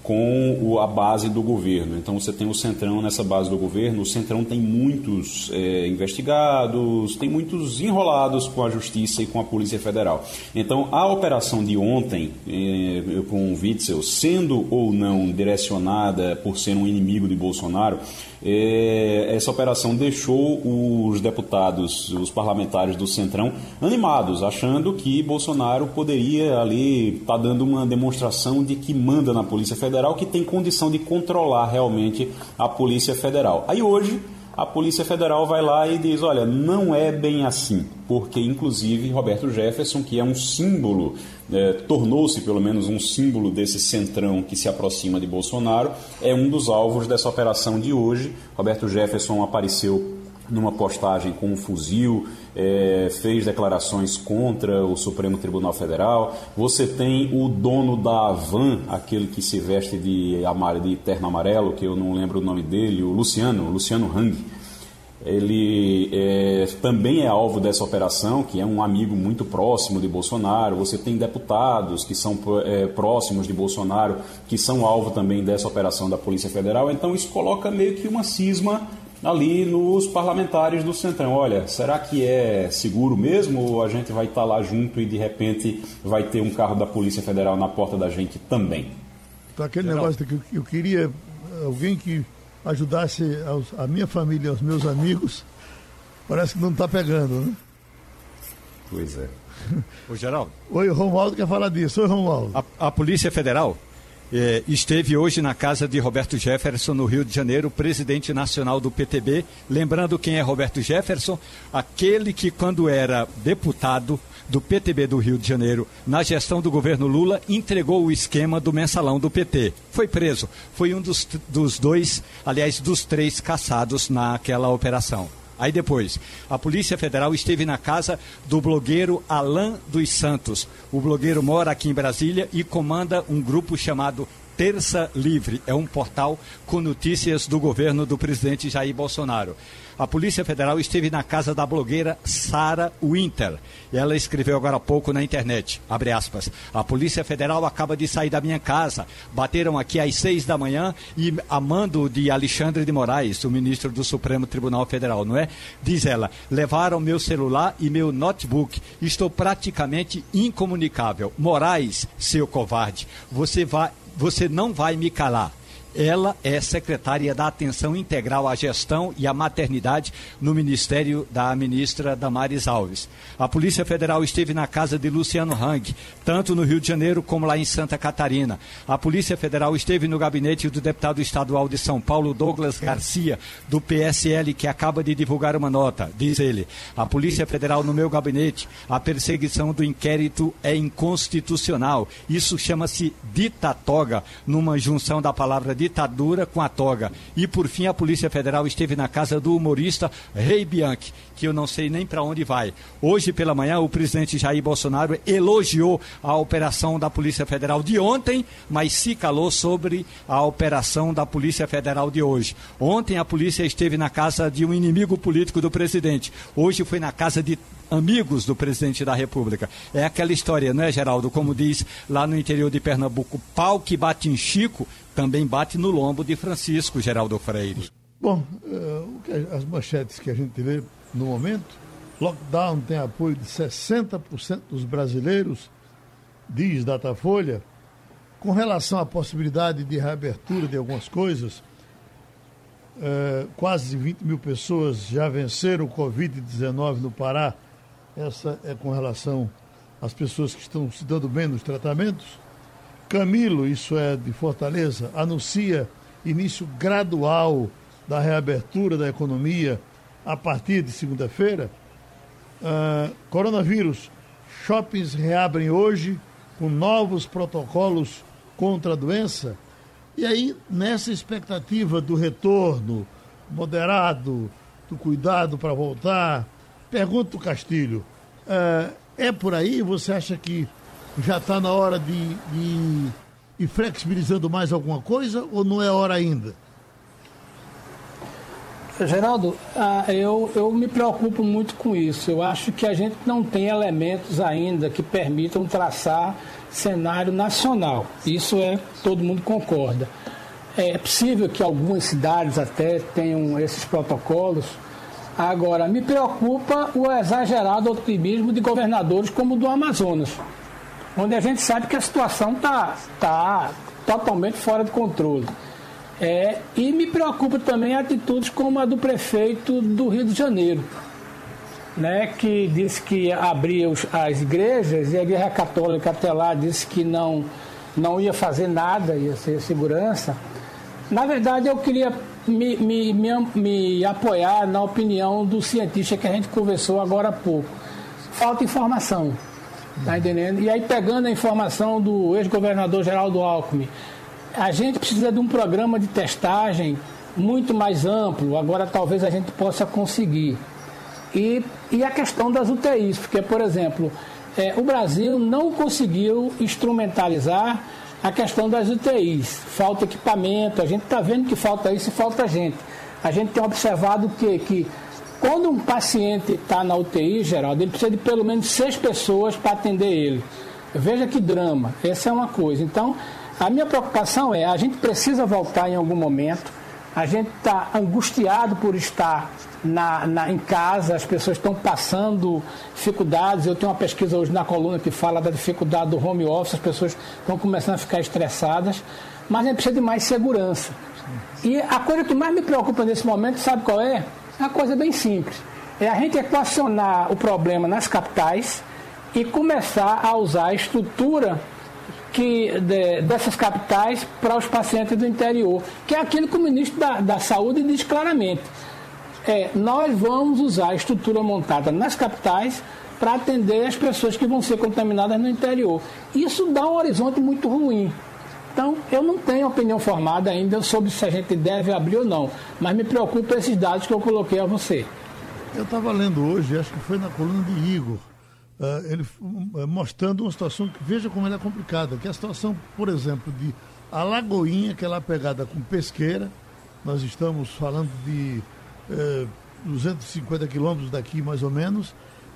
com a base do governo. Então você tem o Centrão nessa base do governo. O Centrão tem muitos é, investigados, tem muitos enrolados com a Justiça e com a Polícia Federal. Então a operação de ontem é, com o Witzel, sendo ou não direcionada por ser um inimigo de Bolsonaro, essa operação deixou os deputados, os parlamentares do Centrão animados, achando que Bolsonaro poderia ali estar tá dando uma demonstração de que manda na Polícia Federal, que tem condição de controlar realmente a Polícia Federal. Aí hoje a Polícia Federal vai lá e diz: olha, não é bem assim, porque inclusive Roberto Jefferson, que é um símbolo, é, tornou-se pelo menos um símbolo desse centrão que se aproxima de Bolsonaro, é um dos alvos dessa operação de hoje. Roberto Jefferson apareceu numa postagem com um fuzil, é, fez declarações contra o Supremo Tribunal Federal. Você tem o dono da van, aquele que se veste de, de terno amarelo, que eu não lembro o nome dele, o Luciano, Luciano Hang. ele é, também é alvo dessa operação, que é um amigo muito próximo de Bolsonaro. Você tem deputados que são é, próximos de Bolsonaro, que são alvo também dessa operação da Polícia Federal. Então, isso coloca meio que uma cisma ali nos parlamentares do Centrão. Olha, será que é seguro mesmo ou a gente vai estar lá junto e de repente vai ter um carro da Polícia Federal na porta da gente também? Então, aquele Geral. negócio que eu queria alguém que ajudasse aos, a minha família, aos meus amigos, parece que não está pegando, né? Pois é. Ô, Geraldo. Oi, o Romualdo quer falar disso. Oi, Romualdo. A, a Polícia Federal eh, esteve hoje na casa de Roberto Jefferson, no Rio de Janeiro, presidente nacional do PTB. Lembrando quem é Roberto Jefferson, aquele que, quando era deputado, do PTB do Rio de Janeiro, na gestão do governo Lula, entregou o esquema do mensalão do PT. Foi preso. Foi um dos, dos dois, aliás, dos três caçados naquela operação. Aí depois, a Polícia Federal esteve na casa do blogueiro Alain dos Santos. O blogueiro mora aqui em Brasília e comanda um grupo chamado Terça Livre. É um portal com notícias do governo do presidente Jair Bolsonaro a Polícia Federal esteve na casa da blogueira Sara Winter. Ela escreveu agora há pouco na internet, aspas, a Polícia Federal acaba de sair da minha casa, bateram aqui às seis da manhã e a mando de Alexandre de Moraes, o ministro do Supremo Tribunal Federal, não é? Diz ela, levaram meu celular e meu notebook, estou praticamente incomunicável. Moraes, seu covarde, você vai, você não vai me calar. Ela é secretária da Atenção Integral à Gestão e à Maternidade no Ministério da ministra Damares Alves. A Polícia Federal esteve na casa de Luciano Hang, tanto no Rio de Janeiro como lá em Santa Catarina. A Polícia Federal esteve no gabinete do deputado estadual de São Paulo, Douglas Garcia, do PSL, que acaba de divulgar uma nota. Diz ele: A Polícia Federal no meu gabinete, a perseguição do inquérito é inconstitucional. Isso chama-se ditatoga, numa junção da palavra ditadura com a toga. E por fim, a Polícia Federal esteve na casa do humorista Rei Bianchi, que eu não sei nem para onde vai. Hoje pela manhã, o presidente Jair Bolsonaro elogiou a operação da Polícia Federal de ontem, mas se calou sobre a operação da Polícia Federal de hoje. Ontem a polícia esteve na casa de um inimigo político do presidente. Hoje foi na casa de amigos do presidente da República. É aquela história, não é, Geraldo? Como diz lá no interior de Pernambuco, pau que bate em Chico também bate no lombo de Francisco Geraldo Freire. Bom, uh, as manchetes que a gente vê no momento, lockdown tem apoio de 60% dos brasileiros, diz Datafolha. Com relação à possibilidade de reabertura de algumas coisas, uh, quase 20 mil pessoas já venceram o Covid-19 no Pará. Essa é com relação às pessoas que estão se dando bem nos tratamentos. Camilo, isso é de Fortaleza, anuncia início gradual da reabertura da economia a partir de segunda-feira. Uh, coronavírus, shoppings reabrem hoje com novos protocolos contra a doença. E aí, nessa expectativa do retorno moderado, do cuidado para voltar, pergunto Castilho, uh, é por aí? Você acha que já está na hora de, de ir flexibilizando mais alguma coisa ou não é hora ainda? Geraldo, ah, eu, eu me preocupo muito com isso. Eu acho que a gente não tem elementos ainda que permitam traçar cenário nacional. Isso é, todo mundo concorda. É possível que algumas cidades até tenham esses protocolos. Agora, me preocupa o exagerado otimismo de governadores como o do Amazonas onde a gente sabe que a situação está tá totalmente fora de controle. É, e me preocupa também atitudes como a do prefeito do Rio de Janeiro, né, que disse que abria os, as igrejas e a Igreja Católica até lá disse que não, não ia fazer nada, ia ser segurança. Na verdade, eu queria me, me, me, me apoiar na opinião do cientista que a gente conversou agora há pouco. Falta informação. Tá entendendo? E aí, pegando a informação do ex-governador Geraldo Alckmin, a gente precisa de um programa de testagem muito mais amplo. Agora, talvez a gente possa conseguir. E, e a questão das UTIs, porque, por exemplo, é, o Brasil não conseguiu instrumentalizar a questão das UTIs. Falta equipamento, a gente está vendo que falta isso e falta gente. A gente tem observado que, que quando um paciente está na UTI, Geraldo, ele precisa de pelo menos seis pessoas para atender ele. Veja que drama. Essa é uma coisa. Então, a minha preocupação é, a gente precisa voltar em algum momento, a gente está angustiado por estar na, na, em casa, as pessoas estão passando dificuldades. Eu tenho uma pesquisa hoje na coluna que fala da dificuldade do home office, as pessoas estão começando a ficar estressadas, mas a gente precisa de mais segurança. E a coisa que mais me preocupa nesse momento, sabe qual é? É uma coisa bem simples. É a gente equacionar o problema nas capitais e começar a usar a estrutura que, de, dessas capitais para os pacientes do interior, que é aquilo que o ministro da, da Saúde diz claramente. É, nós vamos usar a estrutura montada nas capitais para atender as pessoas que vão ser contaminadas no interior. Isso dá um horizonte muito ruim. Então, eu não tenho opinião formada ainda sobre se a gente deve abrir ou não, mas me preocupa esses dados que eu coloquei a você. Eu estava lendo hoje, acho que foi na coluna de Igor, uh, ele uh, mostrando uma situação que veja como ela é complicada, que é a situação, por exemplo, de Alagoinha, que é lá pegada com pesqueira, nós estamos falando de uh, 250 quilômetros daqui, mais ou menos,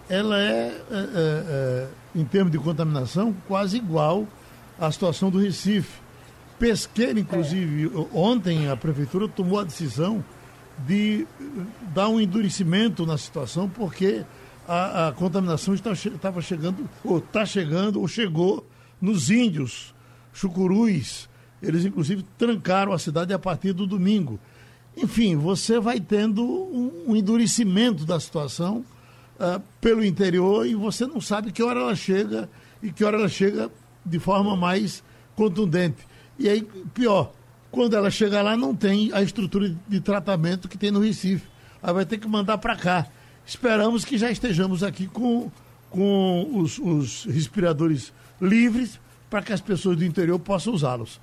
ela é em termos de contaminação, quase igual à situação do Recife. Pesqueira, inclusive, ontem a prefeitura tomou a decisão de dar um endurecimento na situação, porque a, a contaminação estava chegando, ou está chegando, ou chegou nos índios, chucurus. Eles, inclusive, trancaram a cidade a partir do domingo. Enfim, você vai tendo um, um endurecimento da situação uh, pelo interior e você não sabe que hora ela chega e que hora ela chega de forma mais contundente. E aí, pior, quando ela chega lá, não tem a estrutura de tratamento que tem no Recife. Aí vai ter que mandar para cá. Esperamos que já estejamos aqui com, com os, os respiradores livres para que as pessoas do interior possam usá-los.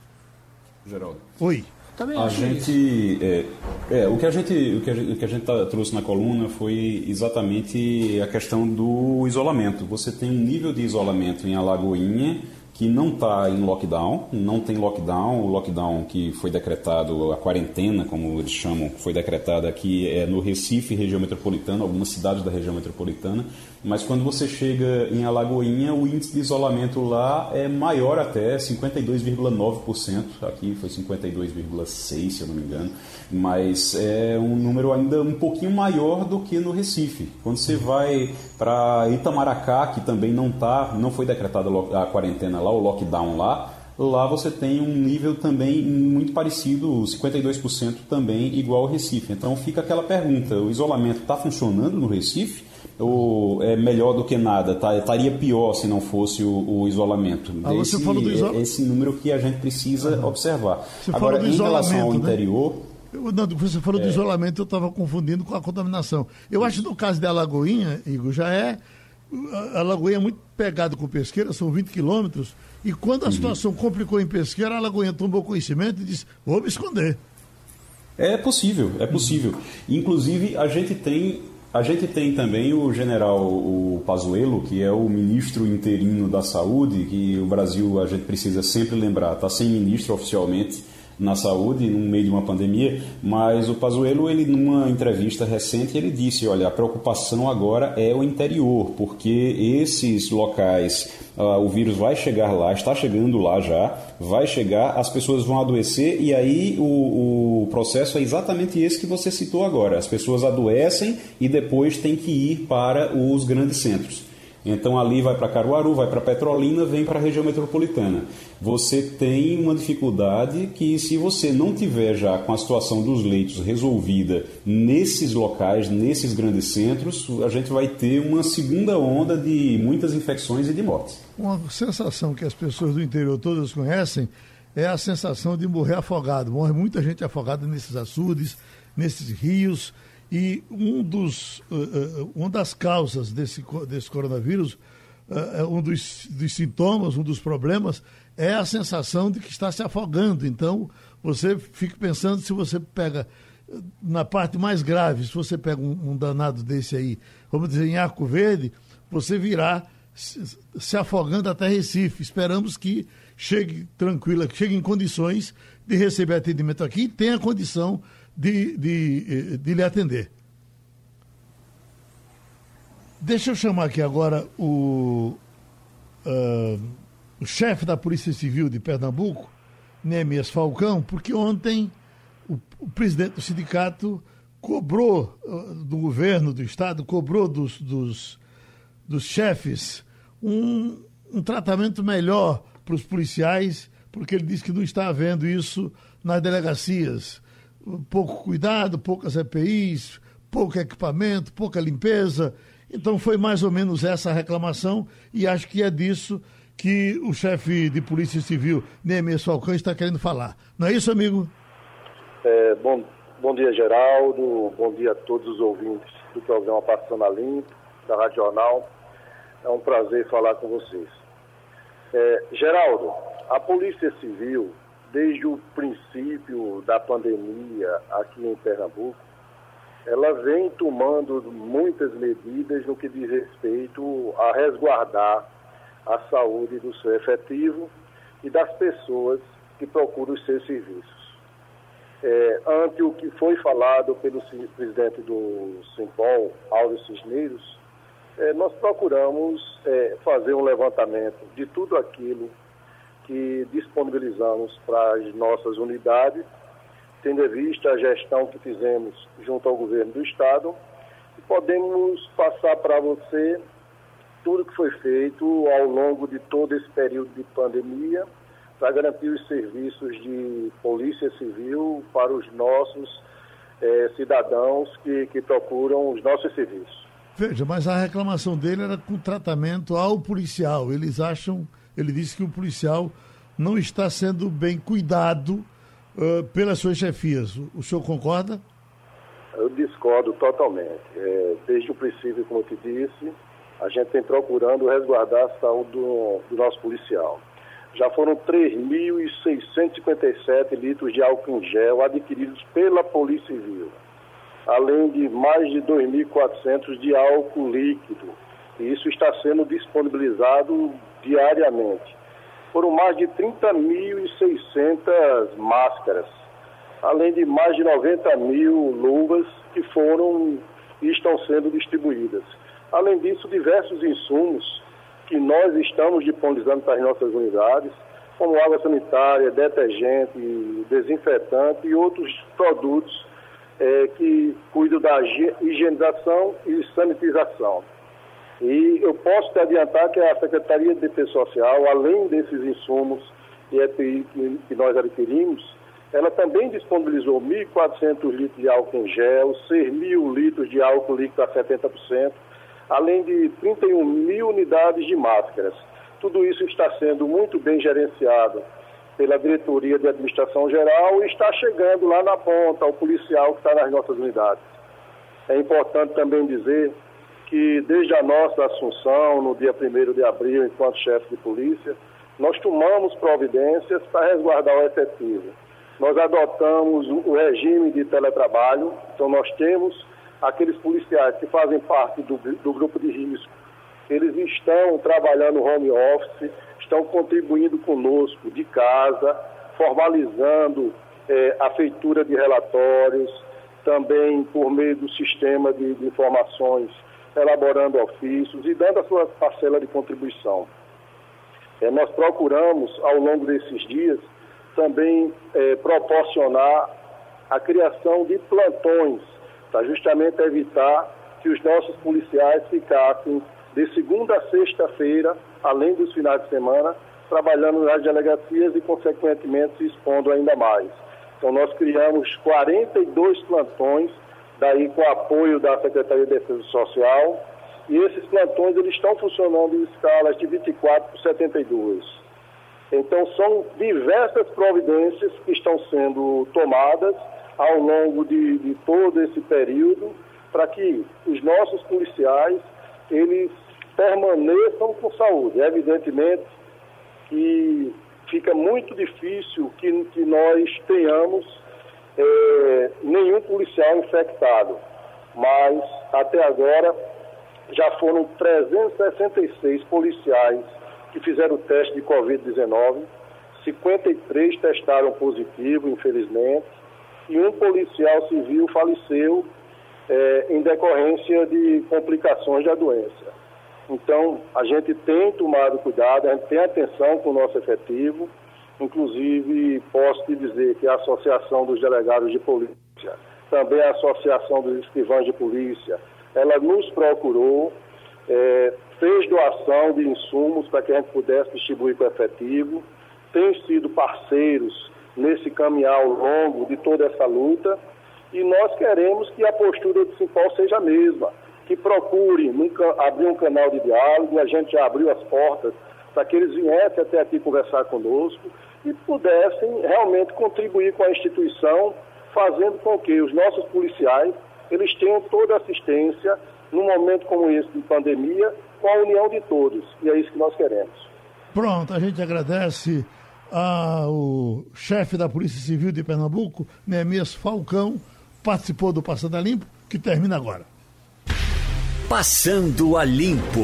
Geraldo. Oi. Também a gente, é, é, o que a gente, o que a gente, o que a gente tá, trouxe na coluna foi exatamente a questão do isolamento. Você tem um nível de isolamento em Alagoinha que não está em lockdown, não tem lockdown, o lockdown que foi decretado, a quarentena, como eles chamam, foi decretada aqui é no Recife, região metropolitana, algumas cidades da região metropolitana, mas quando você chega em Alagoinha, o índice de isolamento lá é maior até, 52,9%, aqui foi 52,6%, se eu não me engano, mas é um número ainda um pouquinho maior do que no Recife. Quando você vai para Itamaracá, que também não tá, não foi decretada a quarentena lá, o lockdown lá, lá você tem um nível também muito parecido, 52% também igual ao Recife. Então fica aquela pergunta, o isolamento está funcionando no Recife? ou é melhor do que nada? Tá, estaria pior se não fosse o, o isolamento. Ah, esse, do isol... esse número que a gente precisa observar. Agora, em relação ao né? interior. Eu, não, você falou é... do isolamento, eu estava confundindo com a contaminação. Eu acho que no caso da Alagoinha, Igor, já é. A Alagoinha é muito pegado com pesqueira, são 20 quilômetros. E quando a uhum. situação complicou em pesqueira, a Alagoinha tomou conhecimento e disse: vou me esconder. É possível, é possível. Inclusive, a gente tem a gente tem também o general o Pazuello, que é o ministro interino da saúde, que o Brasil, a gente precisa sempre lembrar, está sem ministro oficialmente na saúde no meio de uma pandemia, mas o Pazuello, ele numa entrevista recente, ele disse, olha, a preocupação agora é o interior, porque esses locais, uh, o vírus vai chegar lá, está chegando lá já, vai chegar, as pessoas vão adoecer e aí o, o processo é exatamente esse que você citou agora. As pessoas adoecem e depois tem que ir para os grandes centros. Então ali vai para Caruaru, vai para Petrolina, vem para a região metropolitana. Você tem uma dificuldade que se você não tiver já com a situação dos leitos resolvida nesses locais, nesses grandes centros, a gente vai ter uma segunda onda de muitas infecções e de mortes. Uma sensação que as pessoas do interior todas conhecem é a sensação de morrer afogado. Morre muita gente afogada nesses açudes, nesses rios e um dos, uh, uma das causas desse, desse coronavírus, uh, um dos, dos, sintomas, um dos problemas, é a sensação de que está se afogando. Então, você fica pensando se você pega, na parte mais grave, se você pega um, um danado desse aí, vamos dizer, em Arco Verde, você virá se, se afogando até Recife. Esperamos que chegue tranquila, que chegue em condições de receber atendimento aqui e tenha condição de, de, de lhe atender. Deixa eu chamar aqui agora o, uh, o chefe da Polícia Civil de Pernambuco, Neemias Falcão, porque ontem o, o presidente do sindicato cobrou uh, do governo, do Estado, cobrou dos, dos, dos chefes um, um tratamento melhor para os policiais, porque ele disse que não está havendo isso nas delegacias. Pouco cuidado, poucas EPIs, pouco equipamento, pouca limpeza. Então foi mais ou menos essa reclamação e acho que é disso que o chefe de Polícia Civil, Neemias Falcão, está querendo falar. Não é isso, amigo? É, bom, bom dia, Geraldo. Bom dia a todos os ouvintes do programa Passando a Limpo, da Rádio Jornal. É um prazer falar com vocês. É, Geraldo, a Polícia Civil, desde o princípio da pandemia aqui em Pernambuco, ela vem tomando muitas medidas no que diz respeito a resguardar a saúde do seu efetivo e das pessoas que procuram os seus serviços. É, ante o que foi falado pelo presidente do Simpol, Áureo Cisneiros, é, nós procuramos é, fazer um levantamento de tudo aquilo que disponibilizamos para as nossas unidades tendo em vista a gestão que fizemos junto ao governo do Estado, e podemos passar para você tudo que foi feito ao longo de todo esse período de pandemia para garantir os serviços de polícia civil para os nossos eh, cidadãos que, que procuram os nossos serviços. Veja, mas a reclamação dele era com tratamento ao policial. Eles acham, ele disse que o policial não está sendo bem cuidado uh, pelas suas chefias. O, senhor concorda? Eu discordo totalmente. É, desde o princípio, como eu te disse, a gente tem procurando resguardar a saúde do, do nosso policial. Já foram 3.657 litros de álcool em gel adquiridos pela Polícia Civil, além de mais de 2.400 de álcool líquido. E isso está sendo disponibilizado diariamente foram mais de 30.600 máscaras, além de mais de 90 mil luvas que foram e estão sendo distribuídas. Além disso, diversos insumos que nós estamos disponibilizando para as nossas unidades, como água sanitária, detergente, desinfetante e outros produtos é, que cuidam da higienização e sanitização. E eu posso te adiantar que a Secretaria de Defesa Social, além desses insumos e EPI que, que nós adquirimos, ela também disponibilizou 1.400 litros de álcool em gel, 6 mil litros de álcool líquido a 70%, além de 31 mil unidades de máscaras. Tudo isso está sendo muito bem gerenciado pela Diretoria de Administração Geral e está chegando lá na ponta, ao policial que está nas nossas unidades. É importante também dizer que desde a nossa assunção, no dia 1 de abril, enquanto chefe de polícia, nós tomamos providências para resguardar o efetivo. Nós adotamos o regime de teletrabalho, então nós temos aqueles policiais que fazem parte do, do grupo de risco, eles estão trabalhando home office, estão contribuindo conosco de casa, formalizando eh, a feitura de relatórios, também por meio do sistema de, de informações elaborando ofícios e dando a sua parcela de contribuição. É, nós procuramos, ao longo desses dias, também é, proporcionar a criação de plantões, para justamente evitar que os nossos policiais ficassem de segunda a sexta-feira, além dos finais de semana, trabalhando nas delegacias e, consequentemente, se expondo ainda mais. Então, nós criamos 42 plantões daí com apoio da Secretaria de Defesa Social, e esses plantões eles estão funcionando em escalas de 24 por 72. Então são diversas providências que estão sendo tomadas ao longo de, de todo esse período para que os nossos policiais eles permaneçam com saúde. Evidentemente que fica muito difícil que, que nós tenhamos é, nenhum policial infectado, mas até agora já foram 366 policiais que fizeram o teste de Covid-19, 53 testaram positivo, infelizmente, e um policial civil faleceu é, em decorrência de complicações da doença. Então, a gente tem tomado cuidado, a gente tem atenção com o nosso efetivo, inclusive posso te dizer que a Associação dos Delegados de Polícia, também a Associação dos Escrivães de Polícia, ela nos procurou, é, fez doação de insumos para que a gente pudesse distribuir com efetivo, tem sido parceiros nesse caminhar longo de toda essa luta. E nós queremos que a postura do Simpol seja a mesma, que procure abrir um canal de diálogo, a gente já abriu as portas para que eles viessem até aqui conversar conosco e pudessem realmente contribuir com a instituição, fazendo com que os nossos policiais eles tenham toda a assistência num momento como esse de pandemia, com a união de todos. E é isso que nós queremos. Pronto, a gente agradece ao chefe da Polícia Civil de Pernambuco, Neemias Falcão, participou do Passando a Limpo, que termina agora. Passando a Limpo.